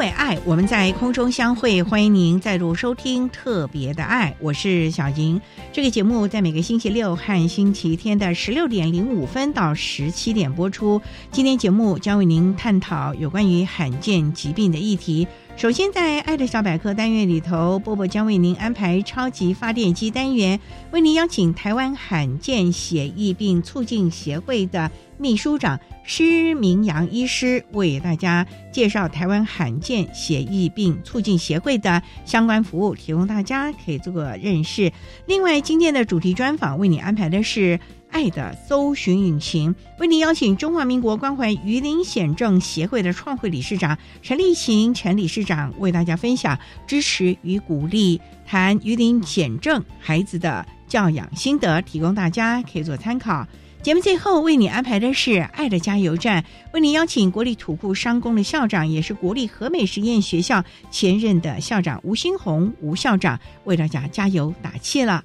为爱，我们在空中相会。欢迎您再度收听《特别的爱》，我是小莹。这个节目在每个星期六和星期天的十六点零五分到十七点播出。今天节目将为您探讨有关于罕见疾病的议题。首先，在“爱的小百科”单元里头，波波将为您安排超级发电机单元，为您邀请台湾罕见血疫病促进协会的秘书长施明阳医师，为大家介绍台湾罕见血疫病促进协会的相关服务，提供大家可以做个认识。另外，今天的主题专访为你安排的是。爱的搜寻引擎为您邀请中华民国关怀鱼鳞癣症协会的创会理事长陈立行陈理事长为大家分享支持与鼓励，谈鱼鳞癣症孩子的教养心得，提供大家可以做参考。节目最后为你安排的是爱的加油站，为您邀请国立土库商工的校长，也是国立和美实验学校前任的校长吴新红吴校长为大家加油打气了。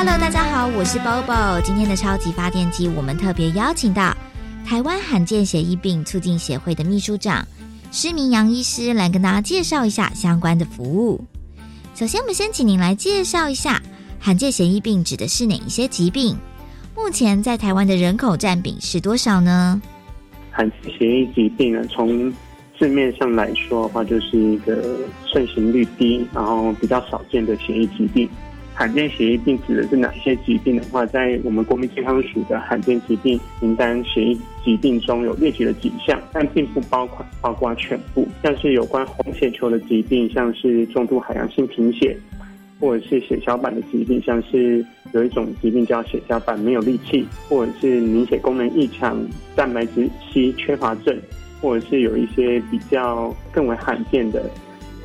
Hello，大家好，我是 Bobo。今天的超级发电机，我们特别邀请到台湾罕见血疫病促进协会的秘书长施明阳医师来跟大家介绍一下相关的服务。首先，我们先请您来介绍一下罕见血疫病指的是哪一些疾病？目前在台湾的人口占比是多少呢？罕见血疫疾病呢，从字面上来说的话，就是一个盛行率低，然后比较少见的血液疾病。罕见血液病指的是哪些疾病的话，在我们国民健康署的罕见疾病名单，血液疾病中有列举了几项，但并不包括包括全部。像是有关红血球的疾病，像是重度海洋性贫血，或者是血小板的疾病，像是有一种疾病叫血小板没有力气，或者是凝血功能异常、蛋白质 C 缺乏症，或者是有一些比较更为罕见的。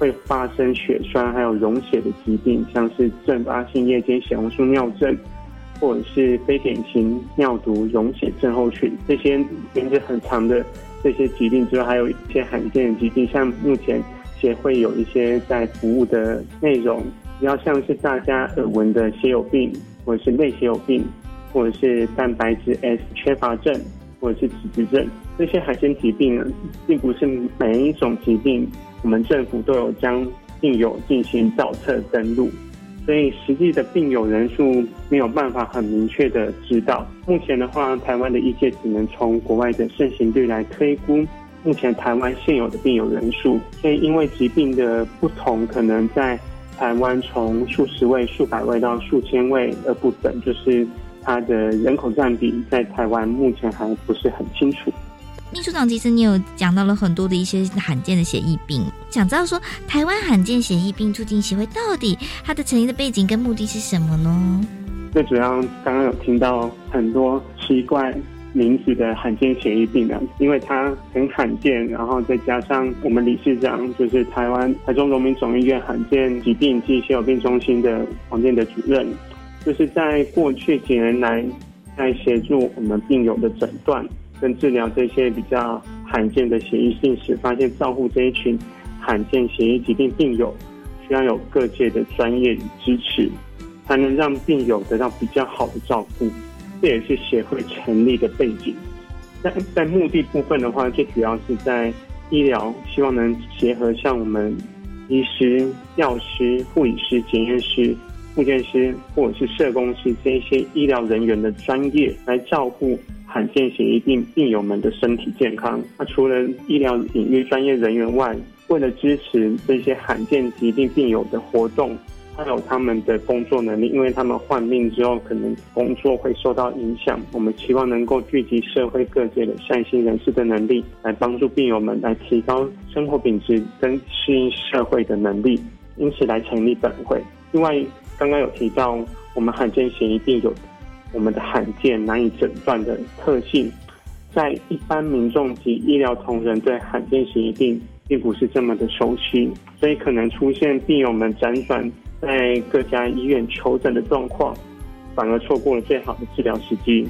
会发生血栓还有溶血的疾病，像是阵发性夜间血红素尿症，或者是非典型尿毒溶血症候群，这些名字很长的这些疾病之外，还有一些罕见的疾病，像目前协会有一些在服务的内容，比较像是大家耳闻的血友病，或者是类血友病，或者是蛋白质 S 缺乏症，或者是脂质症，这些罕见疾病呢，并不是每一种疾病。我们政府都有将病友进行造册登录，所以实际的病友人数没有办法很明确的知道。目前的话，台湾的医界只能从国外的盛行率来推估目前台湾现有的病友人数。所以因为疾病的不同，可能在台湾从数十位、数百位到数千位而不等，就是它的人口占比在台湾目前还不是很清楚。秘书长，其实你有讲到了很多的一些罕见的血疫病，想知道说台湾罕见血疫病促进协会到底它的成立的背景跟目的是什么呢？最主要刚刚有听到很多奇怪名字的罕见血液病啊，因为它很罕见，然后再加上我们理事长就是台湾台中荣民总医院罕见疾病及血友病中心的黄建的主任，就是在过去几年来，在协助我们病友的诊断跟治疗这些比较罕见的血液性时，发现照顾这一群罕见血液疾病病友，需要有各界的专业与支持，才能让病友得到比较好的照顾。这也是协会成立的背景。在在目的部分的话，最主要是在医疗，希望能结合像我们医师、药师、护理师、检验师、护健师或者是社工师这些医疗人员的专业，来照顾罕见血液病病友们的身体健康。那除了医疗领域专业人员外，为了支持这些罕见疾病病友的活动。还有他们的工作能力，因为他们患病之后，可能工作会受到影响。我们期望能够聚集社会各界的善心人士的能力，来帮助病友们来提高生活品质跟适应社会的能力，因此来成立本会。另外，刚刚有提到我们罕见血液病有我们的罕见难以诊断的特性，在一般民众及医疗同仁对罕见血液病并不是这么的熟悉，所以可能出现病友们辗转。在各家医院求诊的状况，反而错过了最好的治疗时机。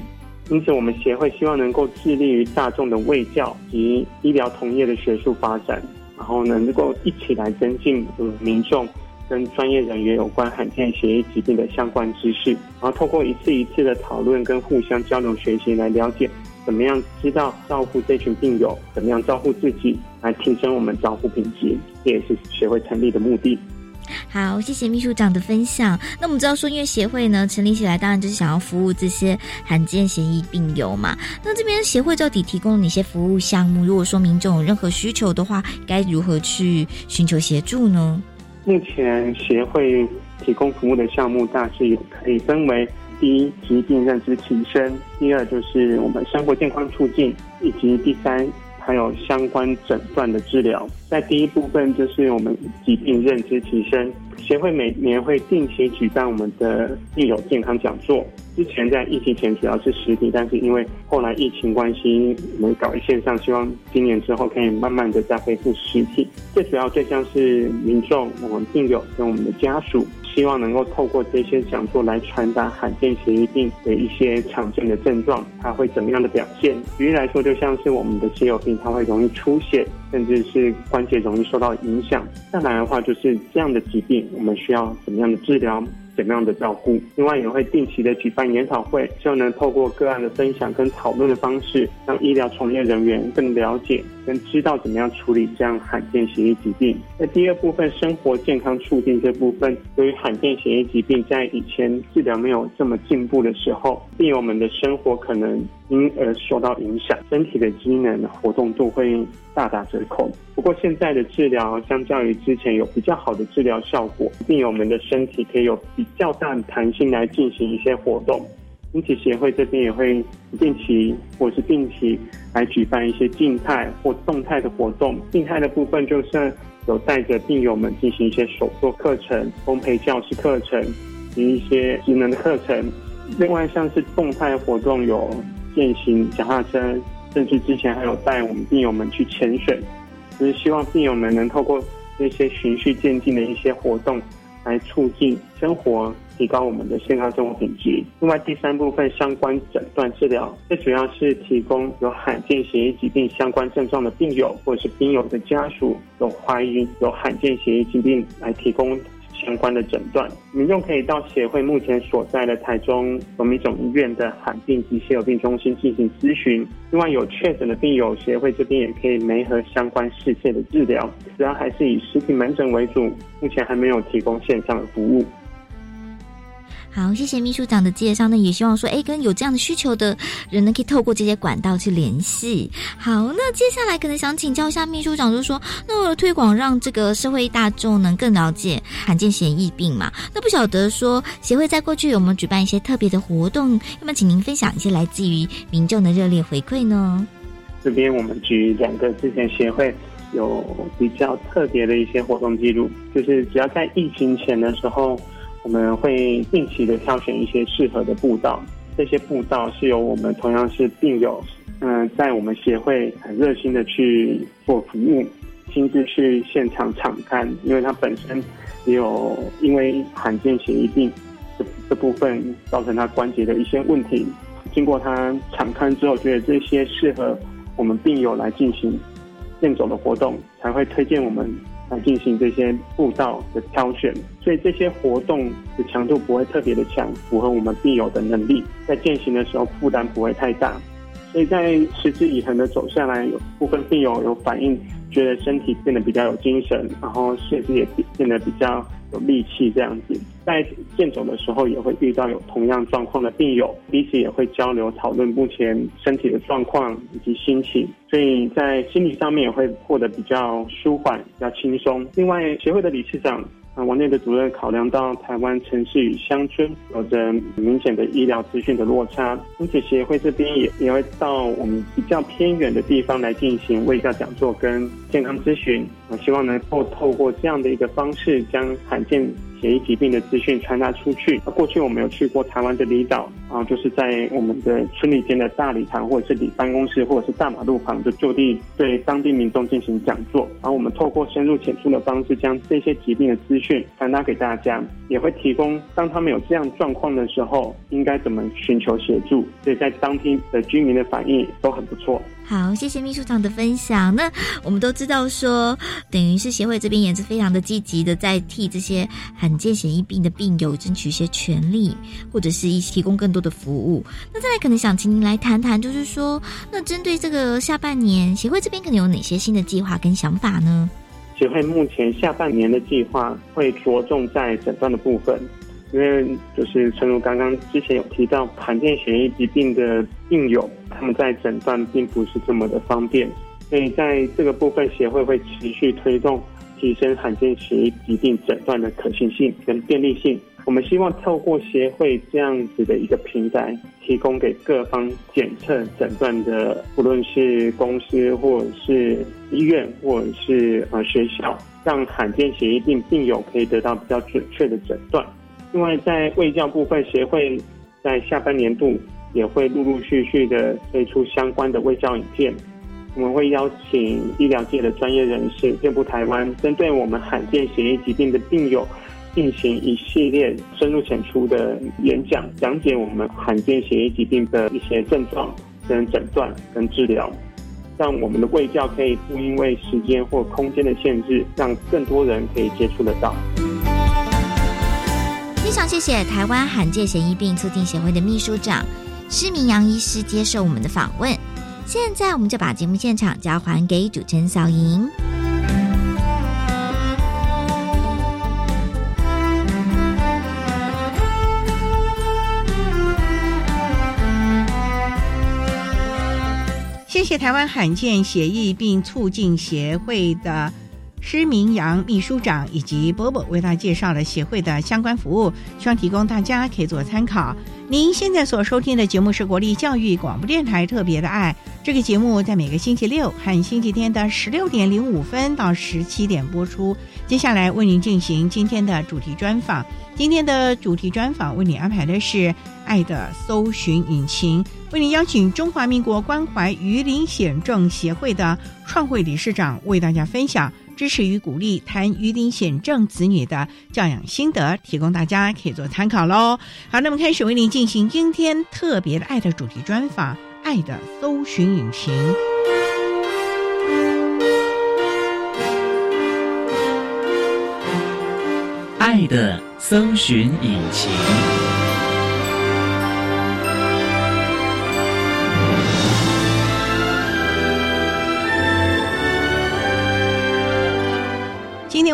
因此，我们协会希望能够致力于大众的卫教及医疗同业的学术发展，然后能够一起来增进民众跟专业人员有关罕见血液疾病的相关知识，然后透过一次一次的讨论跟互相交流学习，来了解怎么样知道照顾这群病友，怎么样照顾自己，来提升我们照顾品质，这也是协会成立的目的。好，谢谢秘书长的分享。那我们知道说，因为协会呢成立起来，当然就是想要服务这些罕见协议病友嘛。那这边协会到底提供哪些服务项目？如果说民众有任何需求的话，该如何去寻求协助呢？目前协会提供服务的项目大致也可以分为：第一，疾病认知提升；第二，就是我们生活健康促进；以及第三。还有相关诊断的治疗，在第一部分就是我们疾病认知提升协会每年会定期举办我们的病友健康讲座。之前在疫情前主要是实体，但是因为后来疫情关系，我们搞线上，希望今年之后可以慢慢的再恢复实体。最主要对象是民众、我们病友跟我们的家属。希望能够透过这些讲座来传达罕见血液病的一些常见的症状，它会怎么样的表现？举例来说，就像是我们的血友病，它会容易出血，甚至是关节容易受到影响。再来的话，就是这样的疾病，我们需要怎么样的治疗？怎么样的照顾？另外也会定期的举办研讨会，希望能透过个案的分享跟讨论的方式，让医疗从业人员更了解跟知道怎么样处理这样罕见血液疾病。那第二部分生活健康促进这部分，由于罕见血液疾病在以前治疗没有这么进步的时候，病友们的生活可能。因而受到影响，身体的机能活动度会大打折扣。不过现在的治疗相较于之前有比较好的治疗效果，病友们的身体可以有比较大的弹性来进行一些活动。因此协会这边也会定期或是定期来举办一些静态或动态的活动。静态的部分就是有带着病友们进行一些手作课程、烘焙教室课程及一些职能的课程。另外像是动态活动有。践行脚踏车，甚至之前还有带我们病友们去潜水，就是希望病友们能透过那些循序渐进的一些活动，来促进生活，提高我们的健康生活品质。另外，第三部分相关诊断治疗，最主要是提供有罕见血液疾病相关症状的病友，或者是病友的家属有怀疑有罕见血液疾病，来提供。相关的诊断，民众可以到协会目前所在的台中荣民总医院的罕病及血友病中心进行咨询。另外，有确诊的病友，协会这边也可以媒合相关事件的治疗。主要还是以实体门诊为主，目前还没有提供线上的服务。好，谢谢秘书长的介绍。那也希望说，哎，跟有这样的需求的人呢，可以透过这些管道去联系。好，那接下来可能想请教一下秘书长，就是说，那为了推广让这个社会大众能更了解罕见血疫病嘛，那不晓得说协会在过去有没有举办一些特别的活动？要不要请您分享一些来自于民众的热烈回馈呢？这边我们举两个之前协会有比较特别的一些活动记录，就是只要在疫情前的时候。我们会定期的挑选一些适合的步道，这些步道是由我们同样是病友，嗯，在我们协会很热心的去做服务，亲自去现场场看，因为他本身也有因为罕见血液病这这部分造成他关节的一些问题，经过他场看之后，觉得这些适合我们病友来进行健走的活动，才会推荐我们。来进行这些步道的挑选，所以这些活动的强度不会特别的强，符合我们病友的能力，在践行的时候负担不会太大。所以在持之以恒的走下来，有部分病友有反应，觉得身体变得比较有精神，然后血脂也变得比较。有力气这样子，在健走的时候也会遇到有同样状况的病友，彼此也会交流讨论目前身体的状况以及心情，所以在心理上面也会获得比较舒缓、比较轻松。另外，协会的理事长。啊，王内的主任考量到台湾城市与乡村有着明显的医疗资讯的落差，因此协会这边也也会到我们比较偏远的地方来进行卫教讲座跟健康咨询。我，希望能够透过这样的一个方式，将罕见。血液疾病的资讯传达出去。过去我们有去过台湾的离岛啊，就是在我们的村里间的大礼堂，或者是里办公室，或者是大马路旁，就就地对当地民众进行讲座。然后我们透过深入浅出的方式，将这些疾病的资讯传达给大家，也会提供当他们有这样状况的时候，应该怎么寻求协助。所以在当地的居民的反应都很不错。好，谢谢秘书长的分享。那我们都知道说，等于是协会这边也是非常的积极的，在替这些罕见血疫病的病友争取一些权利，或者是一提供更多的服务。那再来，可能想请您来谈谈，就是说，那针对这个下半年，协会这边可能有哪些新的计划跟想法呢？协会目前下半年的计划会着重在诊断的部分。因为就是陈如刚刚之前有提到，罕见血液疾病的病友，他们在诊断并不是这么的方便，所以在这个部分，协会会持续推动提升罕见血液疾病诊断的可行性跟便利性。我们希望透过协会这样子的一个平台，提供给各方检测诊断的，不论是公司或者是医院或者是呃学校，让罕见血液病病友可以得到比较准确的诊断。另外，在卫教部分，协会在下半年度也会陆陆续续的推出相关的卫教影片。我们会邀请医疗界的专业人士遍布台湾，针对我们罕见血液疾病的病友，进行一系列深入浅出的演讲，讲解我们罕见血液疾病的一些症状、跟诊断、跟治疗，让我们的卫教可以不因为时间或空间的限制，让更多人可以接触得到。非常谢谢台湾罕见血疫病促进协会的秘书长施明阳医师接受我们的访问。现在我们就把节目现场交还给主持人小莹。谢谢台湾罕见血疫病促进协会的。施明阳秘书长以及波波为大家介绍了协会的相关服务，希望提供大家可以做参考。您现在所收听的节目是国立教育广播电台特别的爱，这个节目在每个星期六和星期天的十六点零五分到十七点播出。接下来为您进行今天的主题专访，今天的主题专访为您安排的是爱的搜寻引擎，为您邀请中华民国关怀鱼鳞癣症协会的创会理事长为大家分享。支持与鼓励谈鱼鳞癣症子女的教养心得，提供大家可以做参考喽。好，那么开始为您进行今天特别的爱的主题专访，《爱的搜寻引擎》，爱的搜寻引擎。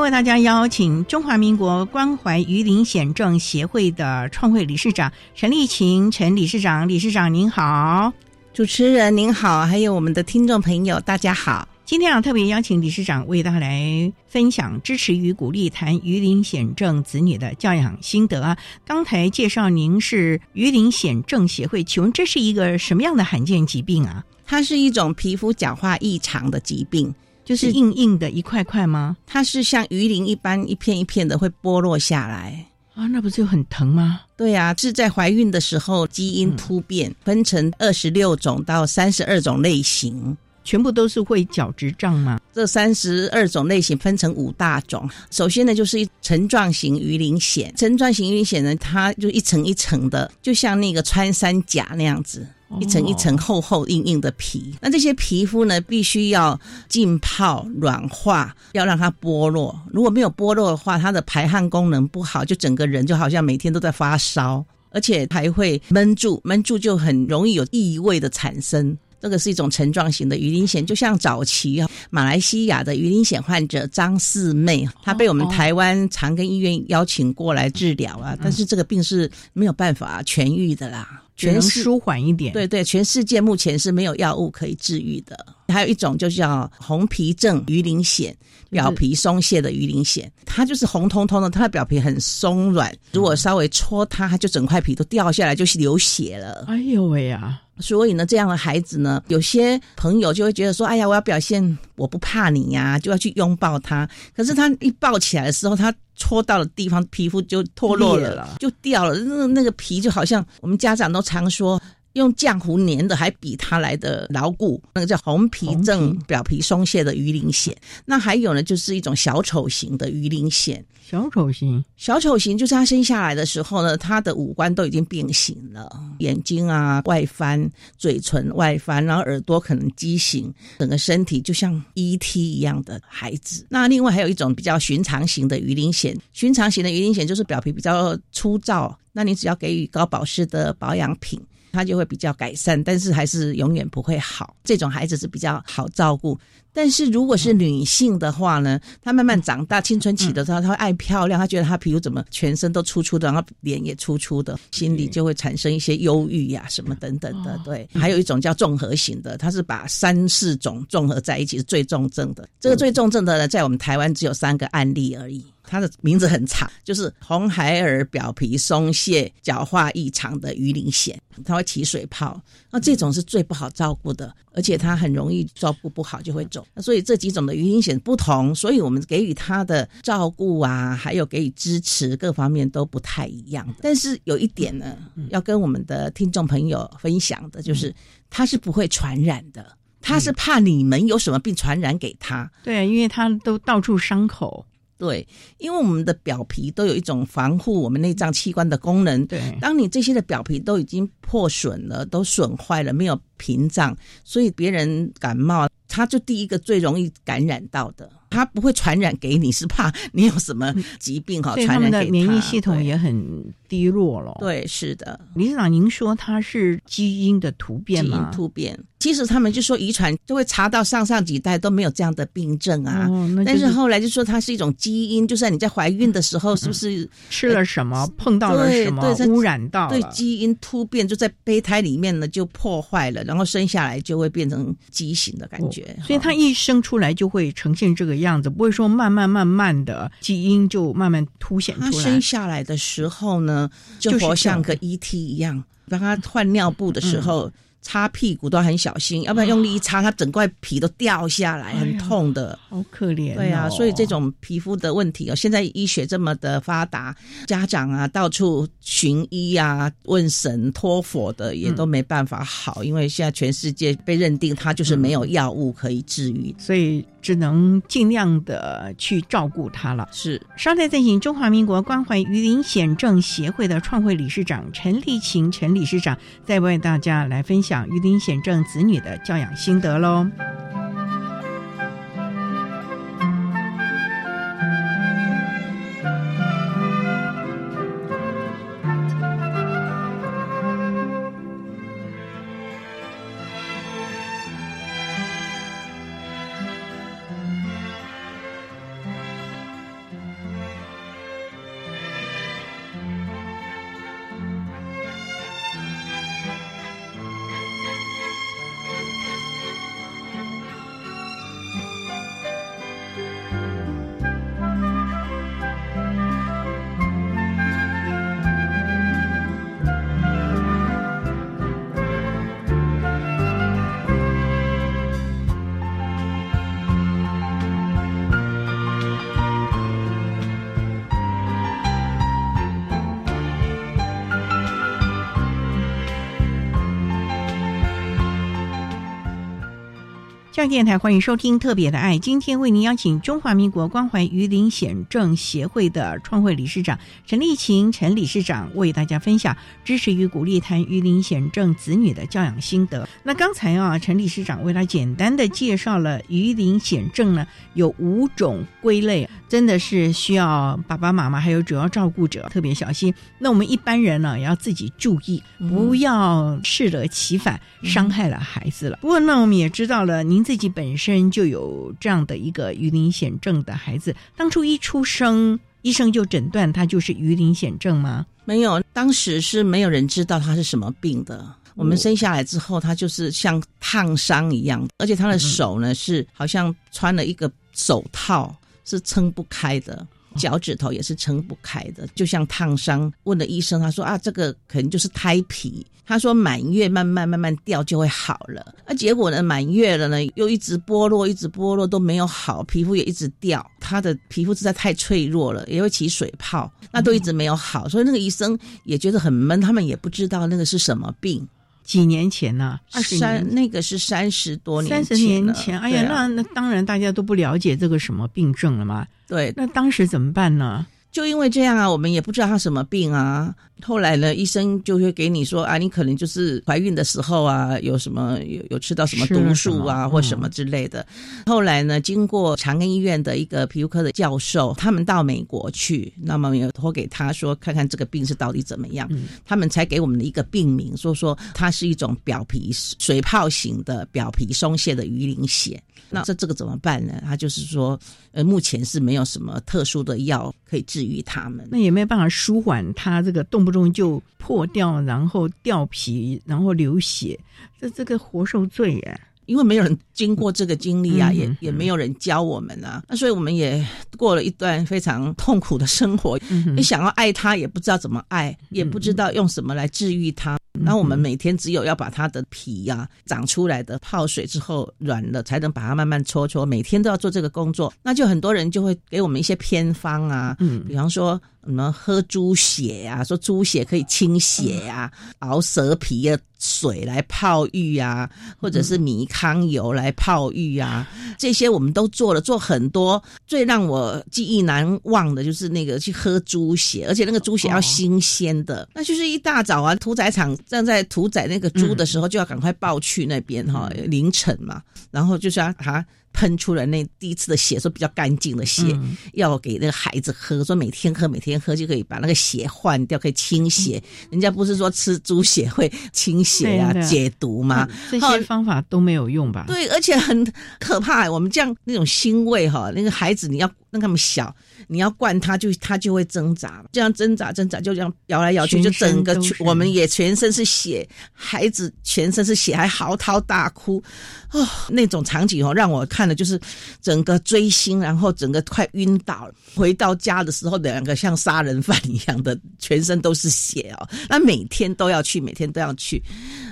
为大家邀请中华民国关怀鱼鳞癣症协会的创会理事长陈丽琴陈理事长，理事长您好，主持人您好，还有我们的听众朋友大家好。今天啊特别邀请理事长为大家来分享支持与鼓励谈鱼鳞癣症子女的教养心得啊。刚才介绍您是鱼鳞癣症协会，请问这是一个什么样的罕见疾病啊？它是一种皮肤角化异常的疾病。就是硬硬的一块块吗？它是像鱼鳞一般一片一片的会剥落下来，啊，那不就很疼吗？对呀、是在怀孕的时候基因突变，分成二十六种到三十二种类型。全部都是会角质胀吗？这三十二种类型分成五大种。首先呢，就是层状型鱼鳞癣。层状型鱼鳞癣呢，它就一层一层的，就像那个穿山甲那样子。一层一层厚厚硬硬的皮，那这些皮肤呢，必须要浸泡软化，要让它剥落。如果没有剥落的话，它的排汗功能不好，就整个人就好像每天都在发烧，而且还会闷住，闷住就很容易有异味的产生。这个是一种层状型的鱼鳞癣，就像早期啊马来西亚的鱼鳞癣患者张四妹，她被我们台湾长庚医院邀请过来治疗啊，但是这个病是没有办法痊愈的啦。全世舒缓一点。对对，全世界目前是没有药物可以治愈的。还有一种就叫红皮症鱼鳞癣，表皮松懈的鱼鳞癣，它就是红彤彤的，它的表皮很松软，如果稍微戳它，它就整块皮都掉下来，就是流血了。哎呦喂呀！所以呢，这样的孩子呢，有些朋友就会觉得说：“哎呀，我要表现我不怕你呀、就要去拥抱他。”可是他一抱起来的时候，他戳到的地方皮肤就脱落了，就掉了。那那个皮就好像我们家长都常说。用浆糊粘的还比它来的牢固，那个叫红皮症表皮松懈的鱼鳞癣。那还有呢，就是一种小丑型的鱼鳞癣。小丑型，小丑型就是他生下来的时候呢，他的五官都已经变形了，眼睛啊外翻，嘴唇外翻，然后耳朵可能畸形，整个身体就像 E.T. 一样的孩子。那另外还有一种比较寻常型的鱼鳞癣，寻常型的鱼鳞癣就是表皮比较粗糙，那你只要给予高保湿的保养品。它就会比较改善，但是还是永远不会好。这种孩子是比较好照顾，但是如果是女性的话呢，她慢慢长大，青春期的时候，她会爱漂亮，她觉得她皮肤怎么全身都粗粗的，然后脸也粗粗的，心里就会产生一些忧郁呀、什么等等的。对，还有一种叫综合型的，它是把三四种综合在一起，是最重症的。这个最重症的呢，在我们台湾只有三个案例而已。它的名字很长，就是红孩儿表皮松懈、角化异常的鱼鳞癣，它会起水泡。那这种是最不好照顾的，而且它很容易照顾不好就会肿。那所以这几种的鱼鳞癣不同，所以我们给予它的照顾啊，还有给予支持各方面都不太一样。但是有一点呢，要跟我们的听众朋友分享的就是，它是不会传染的。它是怕你们有什么病传染给他，对，因为它都到处伤口，对，因为我们的表皮都有一种防护我们内脏器官的功能。对，当你这些的表皮都已经破损了，都损坏了，没有屏障，所以别人感冒，他就第一个最容易感染到的。他不会传染给你，是怕你有什么疾病哈，传染给他。的免疫系统也很低落了。，对，是的，理事长，您说它是基因的突变基因吗？突变。其实他们就说遗传就会查到上上几代都没有这样的病症啊。但是后来就说它是一种基因，就算你在怀孕的时候，是不是吃了什么，碰到了什么污染到了。对基因突变就在胚胎里面呢就破坏了，然后生下来就会变成畸形的感觉。哦所以他一生出来就会呈现这个样子，不会说慢慢慢慢的基因就慢慢凸显出来他生。下来的时候呢，就就是活像个 ET 一样，当他换尿布的时候。嗯擦屁股都很小心，要不然用力一擦，它整块皮都掉下来，很痛的。好可怜、哦。对啊，所以这种皮肤的问题哦，现在医学这么的发达，家长啊到处寻医啊、问神托佛的也都没办法好，因为现在全世界被认定它就是没有药物可以治愈。所以只能尽量的去照顾他了。是稍待再请中华民国关怀鱼鳞癣症协会的创会理事长陈丽琴陈理事长，再为大家来分享鱼鳞癣症子女的教养心得喽。电台欢迎收听《特别的爱》，今天为您邀请中华民国关怀鱼鳞显正协会的创会理事长陈丽琴陈理事长为大家分享支持与鼓励谈鱼鳞显正子女的教养心得。那刚才啊，陈理事长为他简单的介绍了鱼鳞显正呢有五种归类，真的是需要爸爸妈妈还有主要照顾者特别小心。那我们一般人呢也要自己注意，不要适得其反，伤害了孩子了。不过呢，我们也知道了您。自己本身就有这样的一个鱼鳞癣症的孩子，当初一出生，医生就诊断他就是鱼鳞癣症吗？没有，当时是没有人知道他是什么病的。我们生下来之后，他就是像烫伤一样，而且他的手呢是好像穿了一个手套，是撑不开的。脚趾头也是撑不开的，就像烫伤。问了医生，他说啊，这个可能就是胎皮。他说满月慢慢慢慢掉就会好了。那结果呢，满月了呢，又一直剥落，一直剥落都没有好，皮肤也一直掉。他的皮肤实在太脆弱了，也会起水泡，那都一直没有好。所以那个医生也觉得很闷，他们也不知道那个是什么病。几年前呢？二十三那个是三十多年，三十年前。哎呀，那那当然大家都不了解这个什么病症了嘛。对，那当时怎么办呢？就因为这样啊，我们也不知道他什么病啊。后来呢，医生就会给你说啊，你可能就是怀孕的时候啊，有什么有有吃到什么毒素啊，或什么之类的。后来呢，经过长庚医院的一个皮肤科的教授，他们到美国去，那么也托给他说，看看这个病是到底怎么样，他们才给我们的一个病名，说说它是一种表皮水泡型的表皮松懈的鱼鳞癣。那这这个怎么办呢？他就是说，呃，目前是没有什么特殊的药可以治愈他们。那也没有办法舒缓他这个动不动就破掉，然后掉皮，然后流血，这这个活受罪耶。因为没有人经过这个经历啊，也也没有人教我们啊，那所以我们也过了一段非常痛苦的生活。你想要爱他，也不知道怎么爱，也不知道用什么来治愈他。那我们每天只有要把它的皮呀长出来的泡水之后软了，才能把它慢慢搓搓。每天都要做这个工作，那就很多人就会给我们一些偏方啊，嗯，比方说什么喝猪血呀，说猪血可以清血呀，熬蛇皮的水来泡浴啊，或者是米糠油来泡浴啊，这些我们都做了，做很多。最让我记忆难忘的就是那个去喝猪血，而且那个猪血要新鲜的，那就是一大早啊，屠宰场。站在屠宰那个猪的时候，就要赶快抱去那边哈，凌晨嘛，然后就是要它喷出来那第一次的血，说比较干净的血，要给那个孩子喝，说每天喝，每天喝就可以把那个血换掉，可以清血。人家不是说吃猪血会清血啊、解毒吗？这些方法都没有用吧？对，而且很可怕。我们这样那种腥味哈，那个孩子你要让他们小。你要灌他，就他就会挣扎，这样挣扎挣扎，就这样摇来摇去，就整个我们也全身是血，孩子全身是血，还嚎啕大哭，哦，那种场景哦，让我看的就是整个追星，然后整个快晕倒了。回到家的时候，两个像杀人犯一样的，全身都是血哦。那每天都要去，每天都要去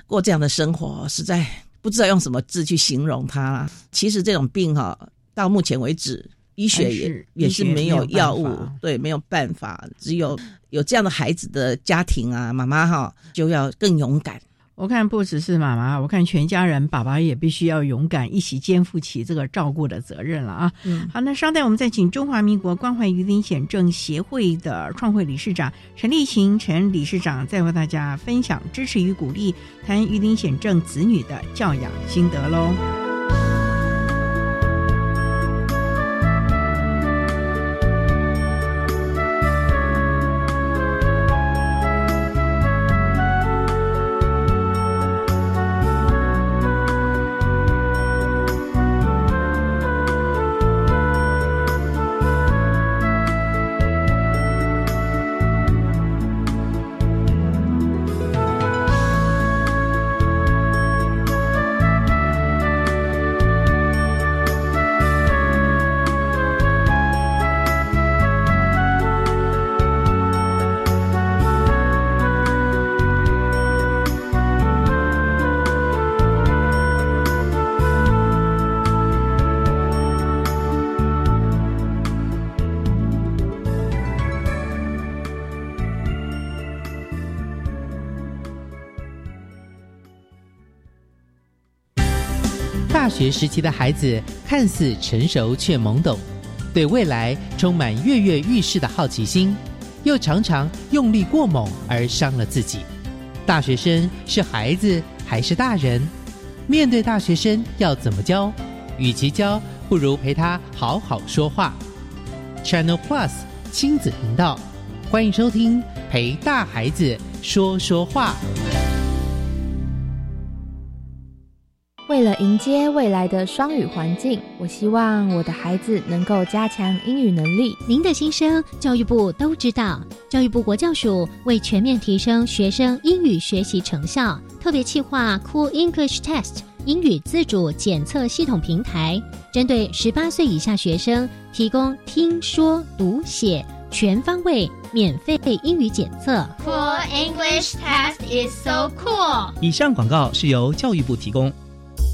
过这样的生活，实在不知道用什么字去形容它。其实这种病哈，到目前为止。医学也也是没有药物，对，没有办法，只有有这样的孩子的家庭啊，妈妈哈就要更勇敢。我看不只是妈妈，我看全家人，爸爸也必须要勇敢，一起肩负起这个照顾的责任了啊。好，那稍待，我们再请中华民国关怀鱼鳞癣症协会的创会理事长陈立行陈理事长，再为大家分享支持与鼓励谈鱼鳞癣症子女的教养心得喽。时期的孩子看似成熟却懵懂，对未来充满跃跃欲试的好奇心，又常常用力过猛而伤了自己。大学生是孩子还是大人？面对大学生要怎么教？与其教，不如陪他好好说话。Channel Plus 亲子频道，欢迎收听《陪大孩子说说话》。迎接未来的双语环境，我希望我的孩子能够加强英语能力。您的心声，教育部都知道。教育部国教署为全面提升学生英语学习成效，特别企划 Cool English Test 英语自主检测系统平台，针对十八岁以下学生提供听说读写全方位免费英语检测。Cool English test is so cool. 以上广告是由教育部提供。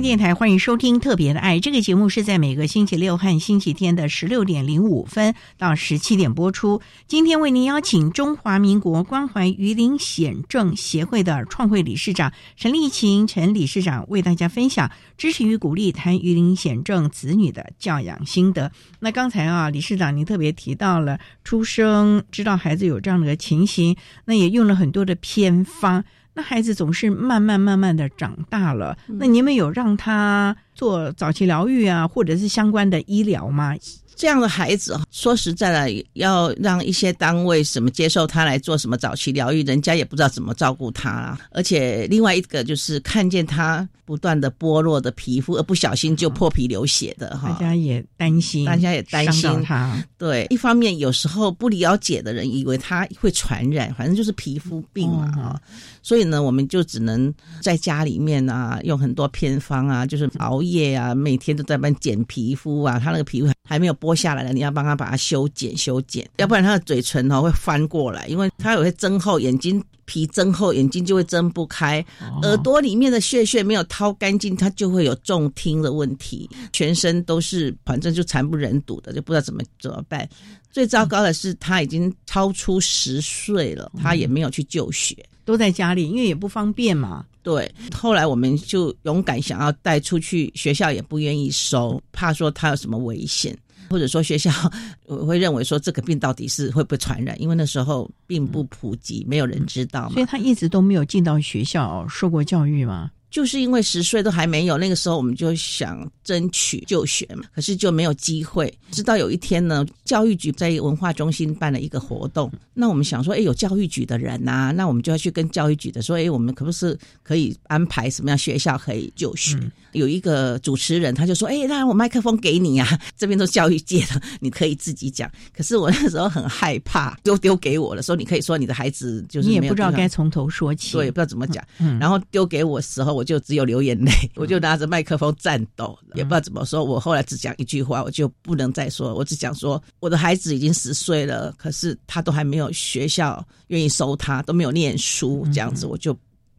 电台欢迎收听《特别的爱》这个节目，是在每个星期六和星期天的十六点零五分到十七点播出。今天为您邀请中华民国关怀鱼鳞癣症协会的创会理事长陈丽琴陈理事长为大家分享支持与鼓励谈鱼鳞癣症子女的教养心得。那刚才啊，理事长您特别提到了出生知道孩子有这样的情形，那也用了很多的偏方。那孩子总是慢慢慢慢的长大了，那你们有让他做早期疗愈啊，或者是相关的医疗吗？这样的孩子，说实在的，要让一些单位什么接受他来做什么早期疗愈，人家也不知道怎么照顾他啦。而且另外一个就是看见他不断的剥落的皮肤，而不小心就破皮流血的哈，大家也担心，大家也担心他。对，一方面有时候不了解的人以为他会传染，反正就是皮肤病嘛哈。所以呢，我们就只能在家里面啊，用很多偏方啊，就是熬夜啊，每天都在帮剪皮肤啊，他那个皮肤还没有剥下来了，你要帮他把它修剪修剪，要不然他的嘴唇哦会翻过来，因为他有些增厚，眼睛皮增厚，眼睛就会睁不开，耳朵里面的血血没有掏干净，它就会有重听的问题，全身都是反正就惨不忍睹的，就不知道怎么怎么办。最糟糕的是，他已经超出十岁了，他也没有去就学。都在家里，因为也不方便嘛。对，后来我们就勇敢想要带出去，学校也不愿意收，怕说他有什么危险，或者说学校 我会认为说这个病到底是会不会传染，因为那时候并不普及，没有人知道嘛。所以他一直都没有进到学校受过教育嘛。就是因为十岁都还没有，那个时候我们就想争取就学嘛，可是就没有机会。直到有一天呢，教育局在文化中心办了一个活动，那我们想说，哎，有教育局的人呐、啊，那我们就要去跟教育局的说，哎，我们可不是可以安排什么样学校可以就学？嗯、有一个主持人他就说，哎，那我麦克风给你啊，这边都教育界的，你可以自己讲。可是我那时候很害怕，丢丢给我的时候，你可以说你的孩子就是你也不知道该从头说起，对，不知道怎么讲。嗯、然后丢给我时候。我就只有流眼泪，我就拿着麦克风颤抖，也不知道怎么说。我后来只讲一句话，我就不能再说。我只讲说，我的孩子已经十岁了，可是他都还没有学校愿意收他，都没有念书，这样子我就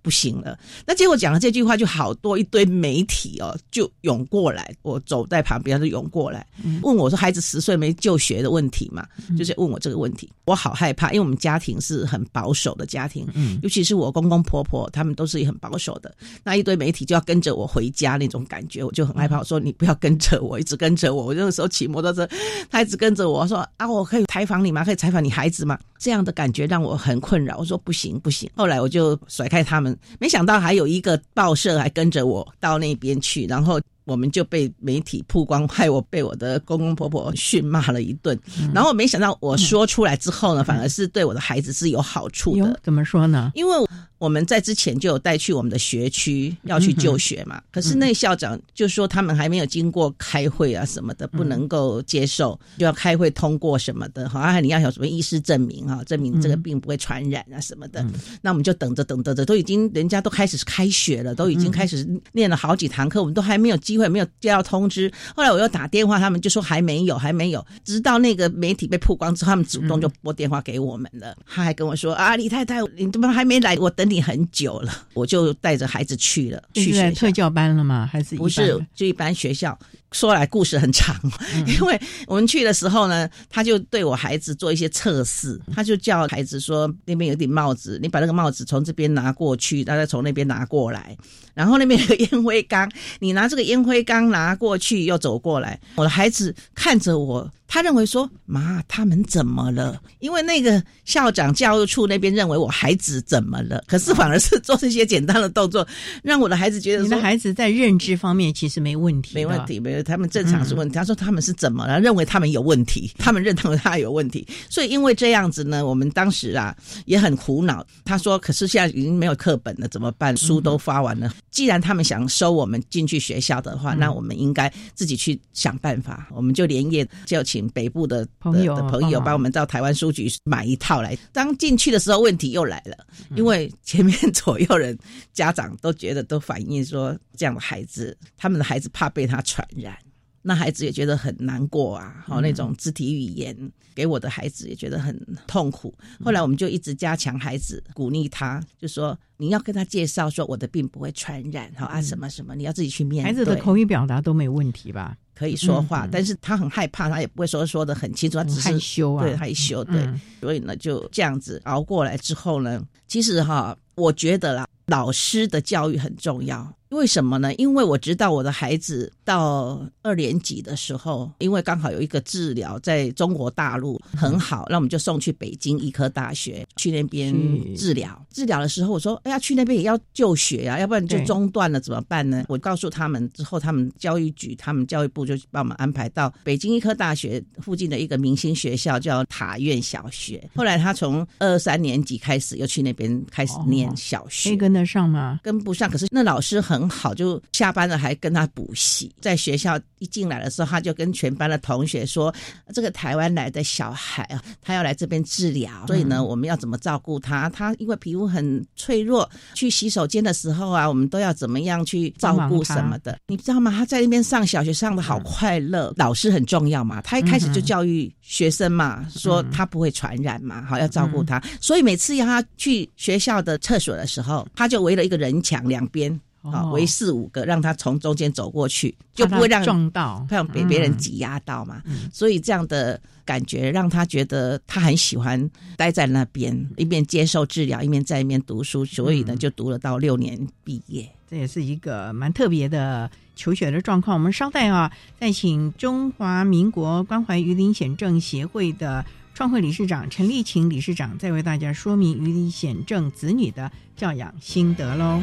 不不行了。那结果讲了这句话，就好多一堆媒体哦，就涌过来。我走在旁边，就涌过来问我说：“孩子十岁没就学的问题嘛？”就是问我这个问题，我好害怕，因为我们家庭是很保守的家庭，嗯，尤其是我公公婆婆，他们都是很保守的。那一堆媒体就要跟着我回家那种感觉，我就很害怕。我说：“你不要跟着我，一直跟着我。”我那个时候骑摩托车，他一直跟着我说：“啊，我可以采访你吗？可以采访你孩子吗？”这样的感觉让我很困扰。我说：“不行，不行。”后来我就甩开他们，没想到还有一个报社还跟着我到那边去，然后。我们就被媒体曝光，害我被我的公公婆婆训骂了一顿。然后没想到我说出来之后呢，反而是对我的孩子是有好处的。怎么说呢？因为。我们在之前就有带去我们的学区要去就学嘛，可是那校长就说他们还没有经过开会啊什么的，不能够接受，就要开会通过什么的，好像你要有什么医师证明哈，证明这个病不会传染啊什么的。那我们就等着等着着，都已经人家都开始开学了，都已经开始练了好几堂课，我们都还没有机会，没有接到通知。后来我又打电话，他们就说还没有，还没有。直到那个媒体被曝光之后，他们主动就拨电话给我们了。他还跟我说啊，李太太，你怎么还没来？我等。你很久了，我就带着孩子去了。去在特教班了吗？还是不是？就一般学校。说来故事很长，因为我们去的时候呢，他就对我孩子做一些测试，他就叫孩子说：“那边有顶帽子，你把那个帽子从这边拿过去，再从那边拿过来。然后那边有个烟灰缸，你拿这个烟灰缸拿过去，又走过来。”我的孩子看着我，他认为说：“妈，他们怎么了？”因为那个校长教育处那边认为我孩子怎么了，可是反而是做这些简单的动作，让我的孩子觉得你的孩子在认知方面其实没问题，没问题，没有。他们正常是问题，他说他们是怎么了？认为他们有问题，他们认同他有问题，所以因为这样子呢，我们当时啊也很苦恼。他说：“可是现在已经没有课本了，怎么办？书都发完了。既然他们想收我们进去学校的话，那我们应该自己去想办法。我们就连夜就请北部的朋友的朋友帮我们到台湾书局买一套来。当进去的时候，问题又来了，因为前面左右人家长都觉得都反映说，这样的孩子，他们的孩子怕被他传染。”那孩子也觉得很难过啊，好那种肢体语言给我的孩子也觉得很痛苦。后来我们就一直加强孩子，鼓励他，就说你要跟他介绍说我的病不会传染，好啊什么什么，你要自己去面对。孩子的口语表达都没问题吧？可以说话，但是他很害怕，他也不会说说的很清楚，他只是害羞啊，对害羞，对。所以呢，就这样子熬过来之后呢，其实哈，我觉得啦，老师的教育很重要。为什么呢？因为我知道我的孩子到二年级的时候，因为刚好有一个治疗在中国大陆很好，那我们就送去北京医科大学去那边治疗。治疗的时候，我说：“哎呀，去那边也要就学呀，要不然就中断了怎么办呢？”我告诉他们之后，他们教育局、他们教育部就帮我们安排到北京医科大学附近的一个明星学校，叫塔院小学。后来他从二三年级开始又去那边开始念小学，可以跟得上吗？跟不上，可是那老师很。很好，就下班了还跟他补习。在学校一进来的时候，他就跟全班的同学说：“这个台湾来的小孩啊，他要来这边治疗，所以呢，我们要怎么照顾他？他因为皮肤很脆弱，去洗手间的时候啊，我们都要怎么样去照顾什么的？你知道吗？他在那边上小学上的好快乐，老师很重要嘛。他一开始就教育学生嘛，说他不会传染嘛，好要照顾他。所以每次要他去学校的厕所的时候，他就围了一个人墙两边。”啊，围四五个，让他从中间走过去，就不会让撞到，不让被别人挤压到嘛。所以这样的感觉让他觉得他很喜欢待在那边，一边接受治疗，一边在一边读书。所以呢，就读了到六年毕业。这也是一个蛮特别的求学的状况。我们稍待啊，再请中华民国关怀鱼鳞癣症协会的创会理事长陈立琴理事长，再为大家说明鱼鳞癣症子女的教养心得喽。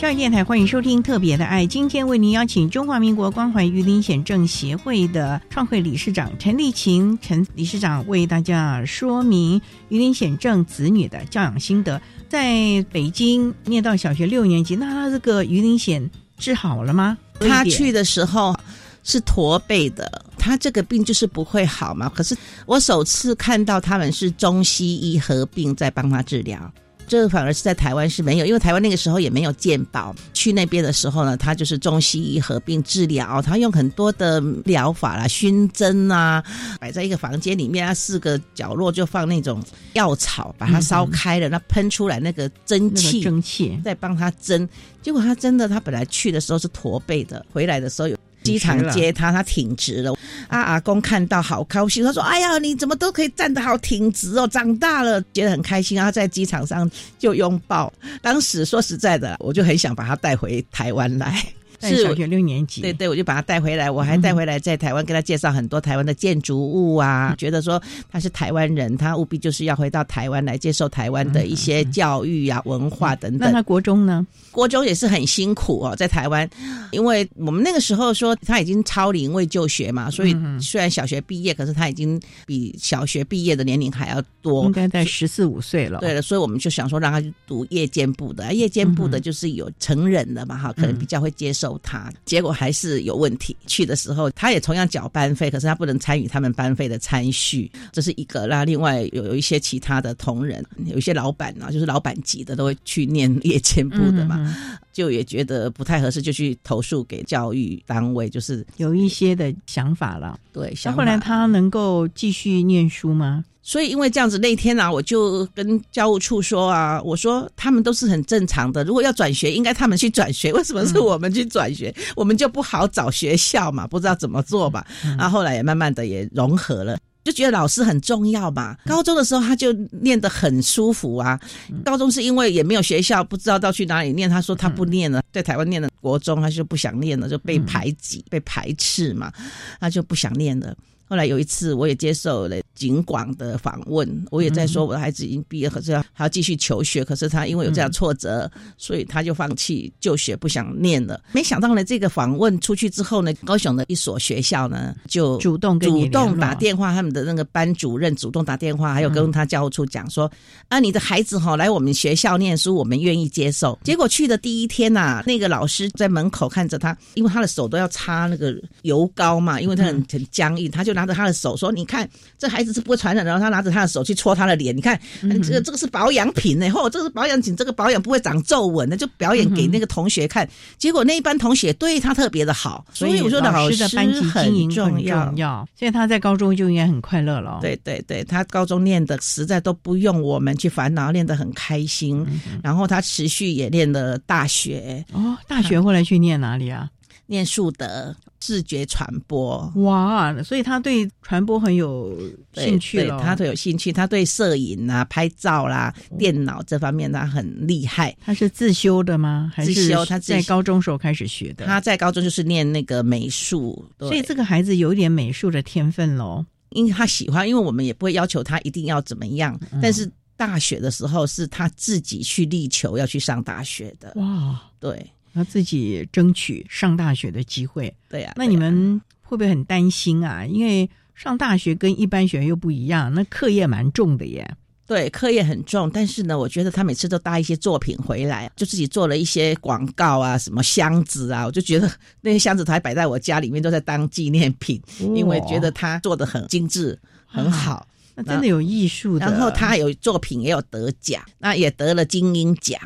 教育电台欢迎收听《特别的爱》，今天为您邀请中华民国关怀鱼鳞癣症协会的创会理事长陈丽琴陈理事长为大家说明鱼鳞癣症子女的教养心得。在北京念到小学六年级，那他这个鱼鳞癣治好了吗？他去的时候是驼背的，他这个病就是不会好嘛。可是我首次看到他们是中西医合并在帮他治疗。这个反而是在台湾是没有，因为台湾那个时候也没有健保。去那边的时候呢，他就是中西医合并治疗，他用很多的疗法啦，熏蒸啊，摆在一个房间里面啊，四个角落就放那种药草，把它烧开了，那喷出来那个蒸汽，蒸汽再帮他蒸。结果他真的，他本来去的时候是驼背的，回来的时候有。机场接他，他挺直了。啊，阿公看到好高兴，他说：“哎呀，你怎么都可以站得好挺直哦，长大了，觉得很开心。”然后在机场上就拥抱。当时说实在的，我就很想把他带回台湾来。是小学六年级，对对，我就把他带回来，我还带回来在台湾跟他介绍很多台湾的建筑物啊，觉得说他是台湾人，他务必就是要回到台湾来接受台湾的一些教育啊、文化等等。那他国中呢？国中也是很辛苦哦，在台湾，因为我们那个时候说他已经超龄未就学嘛，所以虽然小学毕业，可是他已经比小学毕业的年龄还要多，应该在十四五岁了。对了，所以我们就想说让他去读夜间部的，夜间部的就是有成人的嘛，哈，可能比较会接受。他结果还是有问题。去的时候，他也同样缴班费，可是他不能参与他们班费的参序，这是一个。那另外有有一些其他的同仁，有一些老板啊，就是老板级的都会去念夜间部的嘛，就也觉得不太合适，就去投诉给教育单位，就是有一些的想法了。对，那后来他能够继续念书吗？所以，因为这样子，那天呢，我就跟教务处说啊，我说他们都是很正常的，如果要转学，应该他们去转学，为什么是我们去转学？我们就不好找学校嘛，不知道怎么做吧。然后后来也慢慢的也融合了，就觉得老师很重要嘛。高中的时候他就念得很舒服啊。高中是因为也没有学校，不知道到去哪里念，他说他不念了，在台湾念的国中，他就不想念了，就被排挤、被排斥嘛，他就不想念了。后来有一次，我也接受了警广的访问，我也在说我的孩子已经毕业，可是还要继续求学。可是他因为有这样挫折，所以他就放弃就学，不想念了。没想到呢，这个访问出去之后呢，高雄的一所学校呢就主动主动打电话，他们的那个班主任主动打电话，还有跟他教务处讲说啊，你的孩子哈来我们学校念书，我们愿意接受。结果去的第一天呐，那个老师在门口看着他，因为他的手都要擦那个油膏嘛，因为他很很僵硬，他就拿着他的手说：“你看，这孩子是不会传染。”然后他拿着他的手去搓他的脸，你看，这个这个是保养品呢，或这个是保养品，这个保养不会长皱纹的，就表演给那个同学看。结果那一班同学对他特别的好，所以我说老师的班级经营重要。所以他在高中就应该很快乐了。对对对，他高中念的实在都不用我们去烦恼，练得很开心。然后他持续也练了大学哦，大学后来去念哪里啊？念树德。视觉传播哇，所以他对传播很有兴趣了。他都有兴趣，他对摄影啊、拍照啦、电脑这方面他很厉害。他是自修的吗？还是修？他在高中时候开始学的。他在高中就是念那个美术，所以这个孩子有一点美术的天分喽。因为他喜欢，因为我们也不会要求他一定要怎么样。但是大学的时候是他自己去力求要去上大学的。哇，对。他自己争取上大学的机会，对呀。那你们会不会很担心啊？因为上大学跟一般学生又不一样，那课业蛮重的耶。对，课业很重，但是呢，我觉得他每次都带一些作品回来，就自己做了一些广告啊，什么箱子啊，我就觉得那些箱子还摆在我家里面，都在当纪念品，因为觉得他做的很精致，很好，那真的有艺术。然后他有作品也有得奖，那也得了金鹰奖。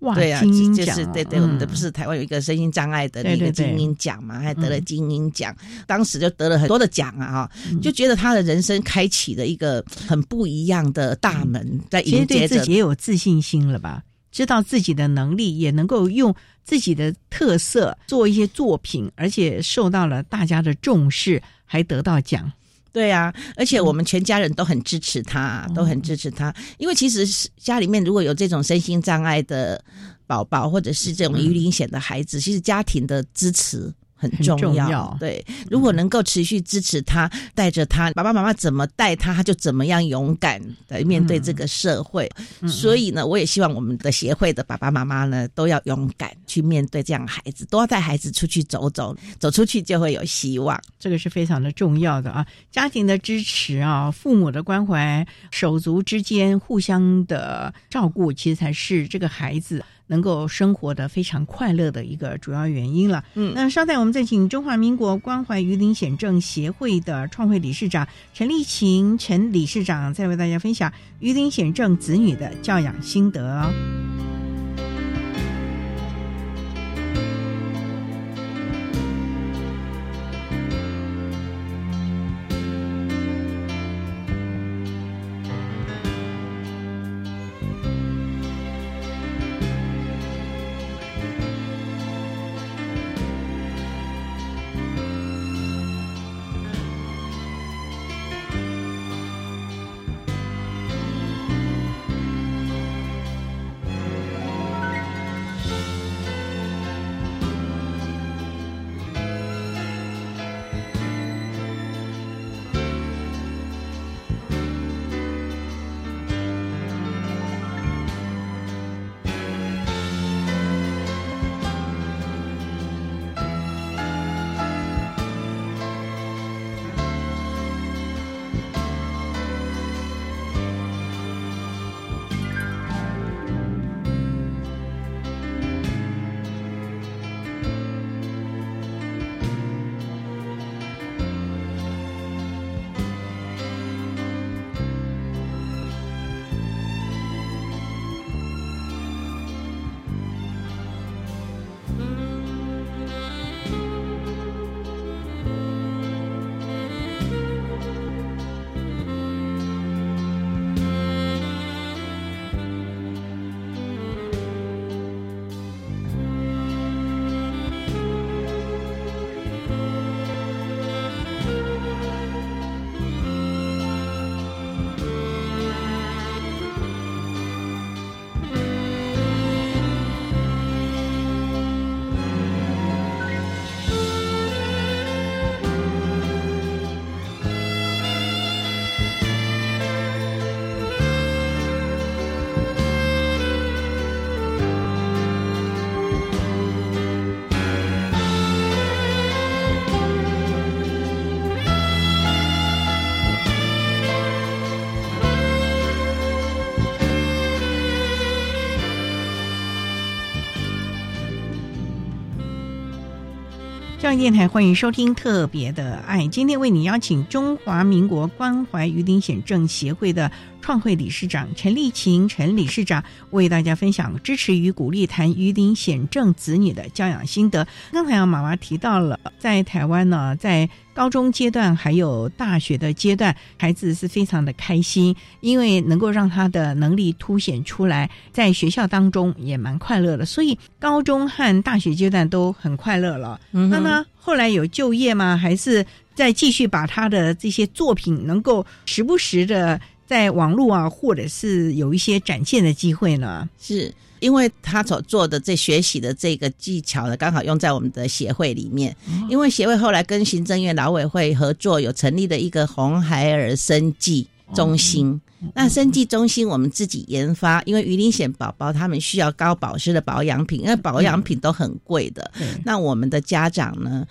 哇，对啊，就是对对，我们的不是台湾有一个身心障碍的那个精英奖嘛，还得了精英奖，当时就得了很多的奖啊，哈，就觉得他的人生开启了一个很不一样的大门，在迎接着，自己也有自信心了吧？知道自己的能力，也能够用自己的特色做一些作品，而且受到了大家的重视，还得到奖。对啊，而且我们全家人都很支持他，都很支持他。因为其实家里面如果有这种身心障碍的宝宝，或者是这种鱼鳞险的孩子，其实家庭的支持很重要。对，如果能够持续支持他，带着他，爸爸妈妈怎么带他，他就怎么样勇敢的面对这个社会。所以呢，我也希望我们的协会的爸爸妈妈呢，都要勇敢去面对这样孩子，多带孩子出去走走，走出去就会有希望。这个是非常的重要的啊，家庭的支持啊，父母的关怀，手足之间互相的照顾，其实才是这个孩子。能够生活的非常快乐的一个主要原因了。嗯，那稍待，我们再请中华民国关怀鱼鳞癣症协会的创会理事长陈丽琴陈理事长，再为大家分享鱼鳞癣症子女的教养心得。电台欢迎收听特别的爱，今天为你邀请中华民国关怀鱼鳞癣症协会的创会理事长陈丽琴陈理事长为大家分享支持与鼓励谈鱼鳞显症子女的教养心得。刚才啊，妈妈提到了在台湾呢，在高中阶段还有大学的阶段，孩子是非常的开心，因为能够让他的能力凸显出来，在学校当中也蛮快乐的，所以高中和大学阶段都很快乐了。那呢，后来有就业吗？还是再继续把他的这些作品能够时不时的在网络啊，或者是有一些展现的机会呢？是。因为他所做的这学习的这个技巧呢，刚好用在我们的协会里面。因为协会后来跟行政院劳委会合作，有成立的一个红孩儿生计中心。那生计中心我们自己研发，因为鱼鳞癣宝宝他们需要高保湿的保养品，因为保养品都很贵的。那我们的家长呢？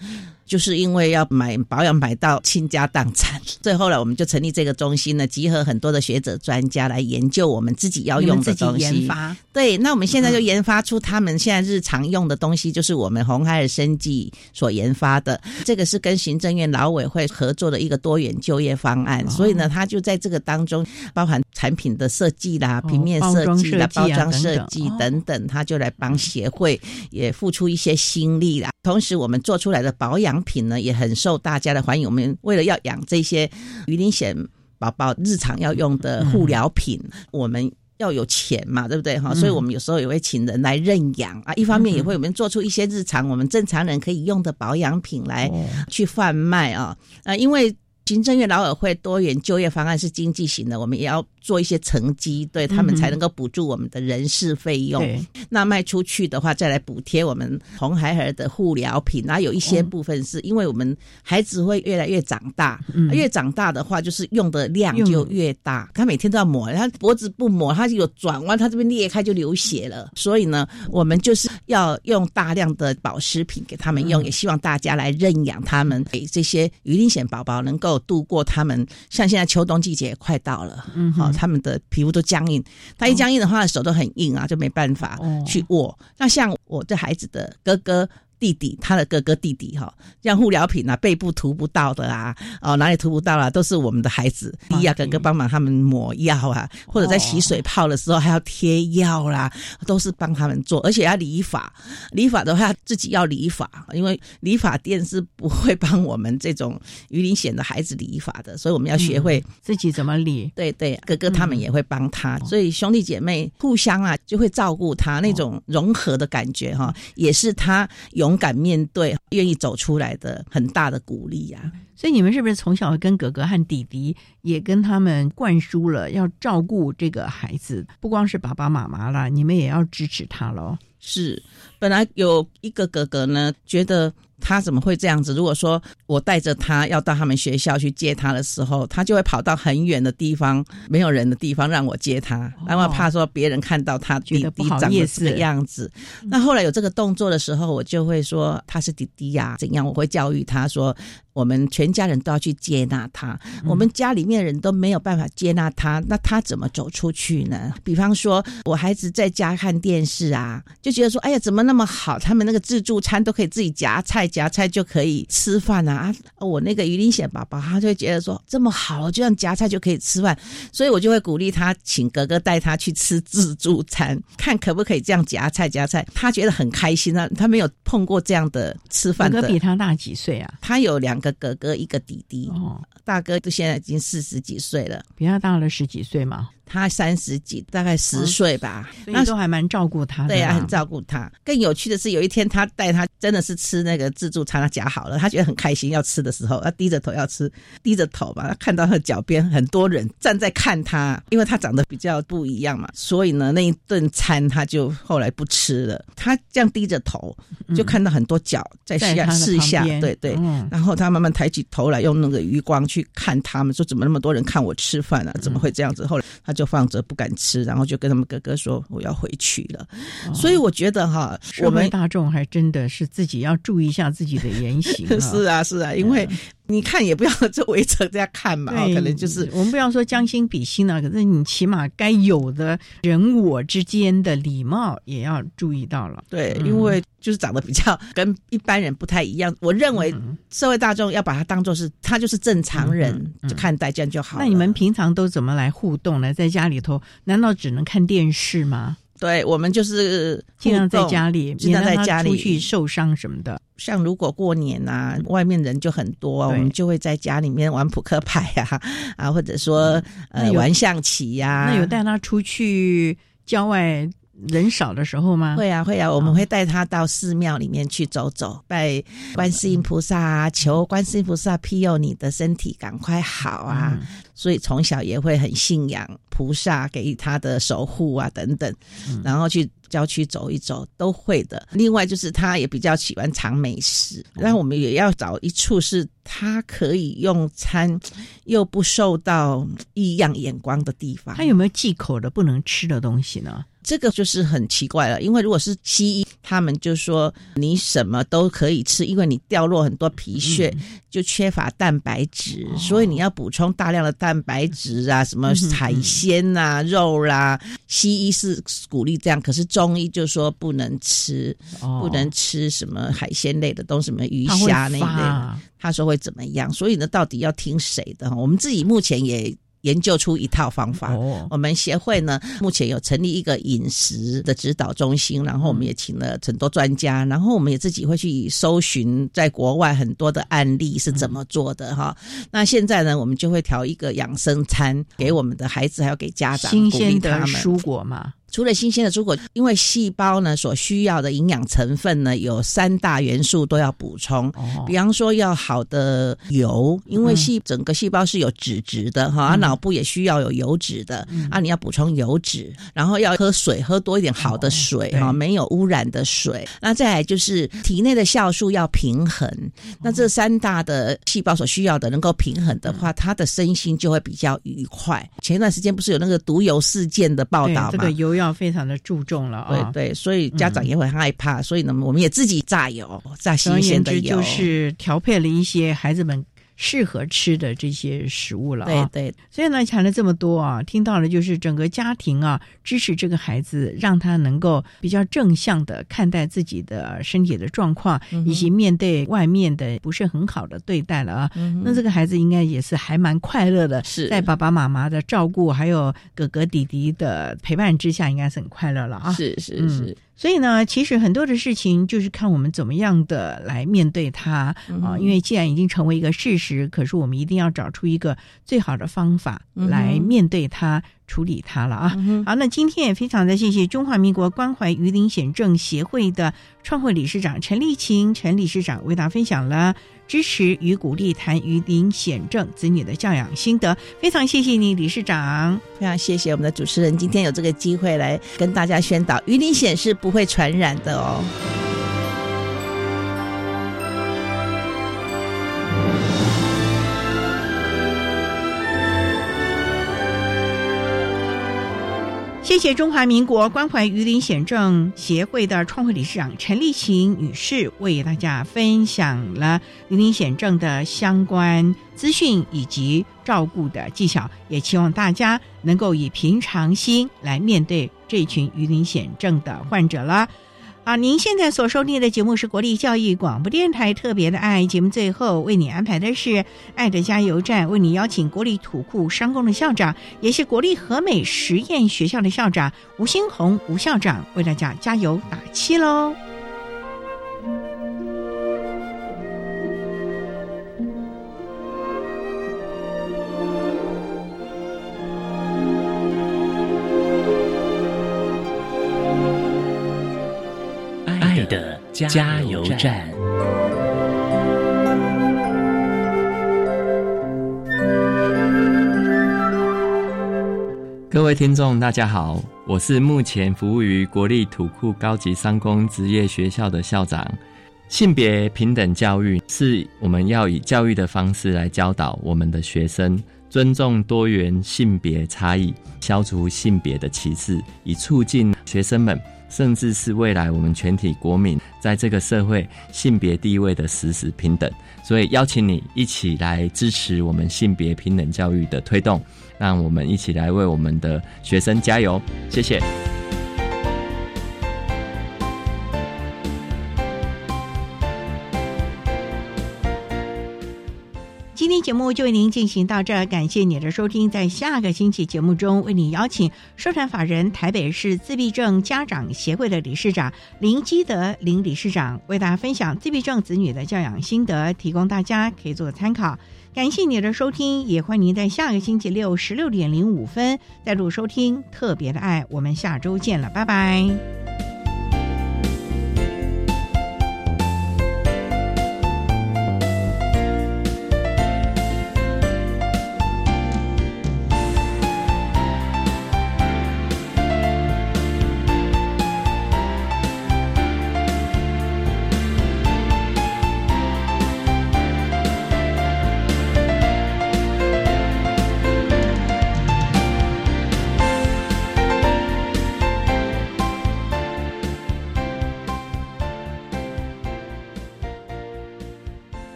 就是因为要买保养买到倾家荡产，所以后来我们就成立这个中心呢，集合很多的学者专家来研究我们自己要用的东西。研发对，那我们现在就研发出他们现在日常用的东西，就是我们红海尔生技所研发的。这个是跟行政院劳委会合作的一个多元就业方案，所以呢，他就在这个当中包含产品的设计啦、平面设计啦、包装设计等等，他就来帮协会也付出一些心力啦。同时，我们做出来的保养。品呢也很受大家的欢迎。我们为了要养这些鱼鳞癣宝宝日常要用的护疗品，我们要有钱嘛，对不对哈？所以我们有时候也会请人来认养啊。一方面也会我们做出一些日常我们正常人可以用的保养品来去贩卖啊。呃，因为行政院劳委会多元就业方案是经济型的，我们也要做一些成绩，对他们才能够补助我们的人事费用。那卖出去的话，再来补贴我们红孩儿的护疗品。然后有一些部分是因为我们孩子会越来越长大，越长大的话就是用的量就越大。他每天都要抹，他脖子不抹，他有转弯，他这边裂开就流血了。所以呢，我们就是要用大量的保湿品给他们用，也希望大家来认养他们，给这些鱼鳞癣宝宝能够。度过他们，像现在秋冬季节快到了，嗯，好，他们的皮肤都僵硬，他一僵硬的话，手都很硬啊，就没办法去握。那像我这孩子的哥哥。弟弟，他的哥哥弟弟哈，像护疗品啊，背部涂不到的啊，哦，哪里涂不到啊，都是我们的孩子，弟啊哥哥帮忙他们抹药啊，或者在洗水泡的时候还要贴药啦，都是帮他们做，而且要理发，理发的话自己要理发，因为理发店是不会帮我们这种鱼鳞癣的孩子理发的，所以我们要学会自己怎么理。对对，哥哥他们也会帮他，所以兄弟姐妹互相啊就会照顾他，那种融合的感觉哈，也是他有。勇敢面对，愿意走出来的很大的鼓励呀！所以你们是不是从小跟哥哥和弟弟也跟他们灌输了要照顾这个孩子？不光是爸爸妈妈啦，你们也要支持他喽。是，本来有一个哥哥呢，觉得。他怎么会这样子？如果说我带着他要到他们学校去接他的时候，他就会跑到很远的地方、没有人的地方让我接他，然后怕说别人看到他弟弟长得这个样子。那后来有这个动作的时候，我就会说他是弟弟呀，怎样？我会教育他说。我们全家人都要去接纳他，我们家里面的人都没有办法接纳他，那他怎么走出去呢？比方说，我孩子在家看电视啊，就觉得说，哎呀，怎么那么好？他们那个自助餐都可以自己夹菜，夹菜就可以吃饭啊！我那个于林显宝宝，他就会觉得说，这么好，就像夹菜就可以吃饭，所以我就会鼓励他，请哥哥带他去吃自助餐，看可不可以这样夹菜夹菜。他觉得很开心啊，他没有碰过这样的吃饭。哥哥比他大几岁啊？他有两个。哥哥一个弟弟，哦。大哥都现在已经四十几岁了，比他大了十几岁嘛。他三十几，大概十岁吧，那时候还蛮照顾他的。对啊，很照顾他。更有趣的是，有一天他带他真的是吃那个自助餐，他夹好了，他觉得很开心。要吃的时候，他低着头要吃，低着头吧。他看到他脚边很多人站在看他，因为他长得比较不一样嘛，所以呢，那一顿餐他就后来不吃了。他这样低着头，就看到很多脚在下四下，对对。然后他慢慢抬起头来，用那个余光去看他们，说怎么那么多人看我吃饭啊？怎么会这样子？后来他。就放着不敢吃，然后就跟他们哥哥说我要回去了。所以我觉得哈，我们大众还真的是自己要注意一下自己的言行。是啊，是啊，因为。你看也不要这围着这样看嘛，可能就是我们不要说将心比心了，可是你起码该有的人我之间的礼貌也要注意到了。对，因为就是长得比较跟一般人不太一样，我认为社会大众要把他当做是他就是正常人就看待，这样就好。那你们平常都怎么来互动呢？在家里头难道只能看电视吗？对，我们就是尽量在家里，尽量在家里出去受伤什么的。像如果过年啊，外面人就很多，我们就会在家里面玩扑克牌啊，啊，或者说呃玩象棋呀。那有带他出去郊外人少的时候吗？会啊，会啊，我们会带他到寺庙里面去走走，拜观世音菩萨啊，求观世音菩萨庇佑你的身体赶快好啊。所以从小也会很信仰菩萨给他的守护啊等等，然后去郊区走一走都会的。另外就是他也比较喜欢尝美食，那我们也要找一处是他可以用餐又不受到异样眼光的地方。他有没有忌口的不能吃的东西呢？这个就是很奇怪了，因为如果是西医，他们就说你什么都可以吃，因为你掉落很多皮屑，就缺乏蛋白质，所以你要补充大量的蛋白质啊，什么海鲜啊、肉啦。西医是鼓励这样，可是中医就说不能吃，不能吃什么海鲜类的东西，什么鱼虾那类。他说会怎么样？所以呢，到底要听谁的？我们自己目前也。研究出一套方法。我们协会呢，目前有成立一个饮食的指导中心，然后我们也请了很多专家，然后我们也自己会去搜寻在国外很多的案例是怎么做的哈。那现在呢，我们就会调一个养生餐给我们的孩子，还要给家长，新鲜的蔬果嘛。除了新鲜的蔬果，因为细胞呢所需要的营养成分呢有三大元素都要补充。哦比方说要好的油，因为细整个细胞是有脂质的哈，啊嗯脑部也需要有油脂的啊，你要补充油脂，然后要喝水，喝多一点好的水哈，对没有污染的水。那再来就是体内的酵素要平衡，那这三大的细胞所需要的能够平衡的话，他的身心就会比较愉快。前一段时间不是有那个毒油事件的报道吗？对这个油要非常的注重了啊。对对，所以家长也会害怕，所以呢，我们也自己榨油，榨新鲜的油，就是调配了一些孩子们适合吃的这些食物了啊。对对。所以呢，谈了这么多啊，听到了就是整个家庭啊，支持这个孩子，让他能够比较正向的看待自己的身体的状况，嗯以及面对外面的不是很好的对待了啊。嗯那这个孩子应该也是还蛮快乐的，是在爸爸妈妈的照顾，还有哥哥弟弟的陪伴之下，应该是很快乐了啊。是是嗯是，所以呢，其实很多的事情就是看我们怎么样的来面对它、嗯啊。因为既然已经成为一个事实，可是我们一定要找出一个最好的方法来面对它、处理它了啊。嗯好，那今天也非常的谢谢中华民国关怀鱼鳞癣症协会的创会理事长陈丽琴陈理事长为大家分享了支持与鼓励谈鱼鳞癣症子女的教养心得，非常谢谢你，理事长。非常谢谢我们的主持人，今天有这个机会来跟大家宣导，鱼鳞癣是不会传染的哦。谢谢中华民国关怀鱼鳞癣症协会的创会理事长陈丽琴女士为大家分享了鱼鳞癣症的相关资讯以及照顾的技巧，也希望大家能够以平常心来面对这群鱼鳞癣症的患者了。好，您现在所收听的节目是国立教育广播电台特别的爱节目，最后为你安排的是爱的加油站，为你邀请国立土库商工的校长，也是国立和美实验学校的校长吴新红吴校长为大家加油打气喽。加油站。各位听众，大家好，我是目前服务于国立土库高级商工职业学校的校长。性别平等教育是我们要以教育的方式来教导我们的学生，尊重多元性别差异，消除性别的歧视，以促进学生们，甚至是未来我们全体国民在这个社会性别地位的实时平等。所以邀请你一起来支持我们性别平等教育的推动，让我们一起来为我们的学生加油。谢谢。节目就为您进行到这儿，感谢你的收听。在下个星期节目中，为您邀请社团法人台北市自闭症家长协会的理事长林基德林理事长，为大家分享自闭症子女的教养心得，提供大家可以做参考。感谢你的收听，也欢迎您在下个星期六十六点零五分再度收听特别的爱。我们下周见了，拜拜。